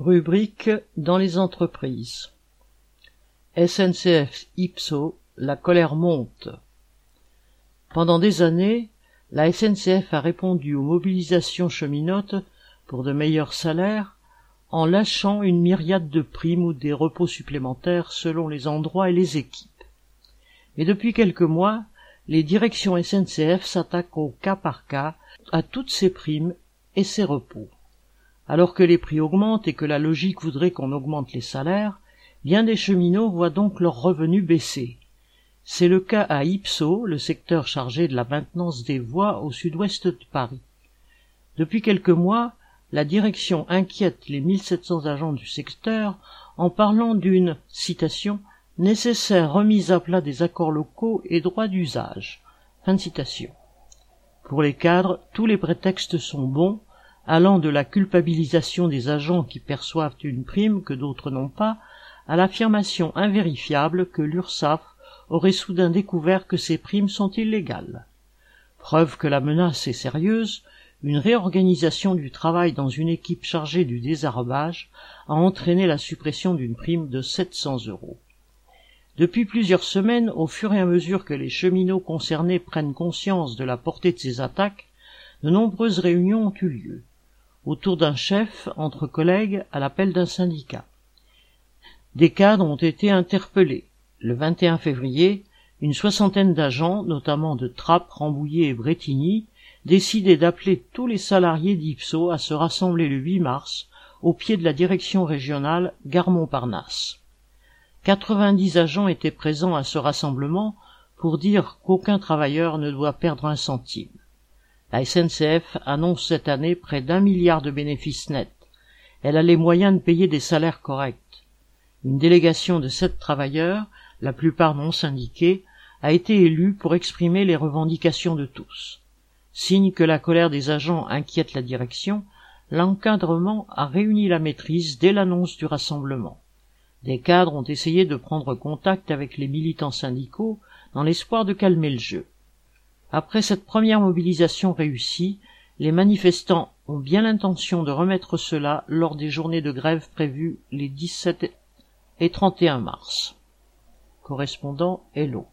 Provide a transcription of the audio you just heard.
Rubrique dans les entreprises. SNCF Ipso, la colère monte. Pendant des années, la SNCF a répondu aux mobilisations cheminotes pour de meilleurs salaires en lâchant une myriade de primes ou des repos supplémentaires selon les endroits et les équipes. Et depuis quelques mois, les directions SNCF s'attaquent au cas par cas à toutes ces primes et ces repos. Alors que les prix augmentent et que la logique voudrait qu'on augmente les salaires, bien des cheminots voient donc leurs revenus baisser. C'est le cas à Ipso, le secteur chargé de la maintenance des voies au sud-ouest de Paris. Depuis quelques mois, la direction inquiète les 1700 agents du secteur en parlant d'une citation nécessaire remise à plat des accords locaux et droits d'usage. Fin de citation. Pour les cadres, tous les prétextes sont bons allant de la culpabilisation des agents qui perçoivent une prime que d'autres n'ont pas, à l'affirmation invérifiable que l'URSSAF aurait soudain découvert que ces primes sont illégales. Preuve que la menace est sérieuse, une réorganisation du travail dans une équipe chargée du désarrobage a entraîné la suppression d'une prime de 700 euros. Depuis plusieurs semaines, au fur et à mesure que les cheminots concernés prennent conscience de la portée de ces attaques, de nombreuses réunions ont eu lieu autour d'un chef entre collègues à l'appel d'un syndicat. Des cadres ont été interpellés. Le 21 février, une soixantaine d'agents, notamment de Trappes, Rambouillet et Bretigny, décidaient d'appeler tous les salariés d'Ipso à se rassembler le 8 mars au pied de la direction régionale Gare-Montparnasse. 90 agents étaient présents à ce rassemblement pour dire qu'aucun travailleur ne doit perdre un centime. La SNCF annonce cette année près d'un milliard de bénéfices nets. Elle a les moyens de payer des salaires corrects. Une délégation de sept travailleurs, la plupart non syndiqués, a été élue pour exprimer les revendications de tous. Signe que la colère des agents inquiète la direction, l'encadrement a réuni la maîtrise dès l'annonce du rassemblement. Des cadres ont essayé de prendre contact avec les militants syndicaux dans l'espoir de calmer le jeu. Après cette première mobilisation réussie, les manifestants ont bien l'intention de remettre cela lors des journées de grève prévues les 17 et 31 mars. Correspondant Hello.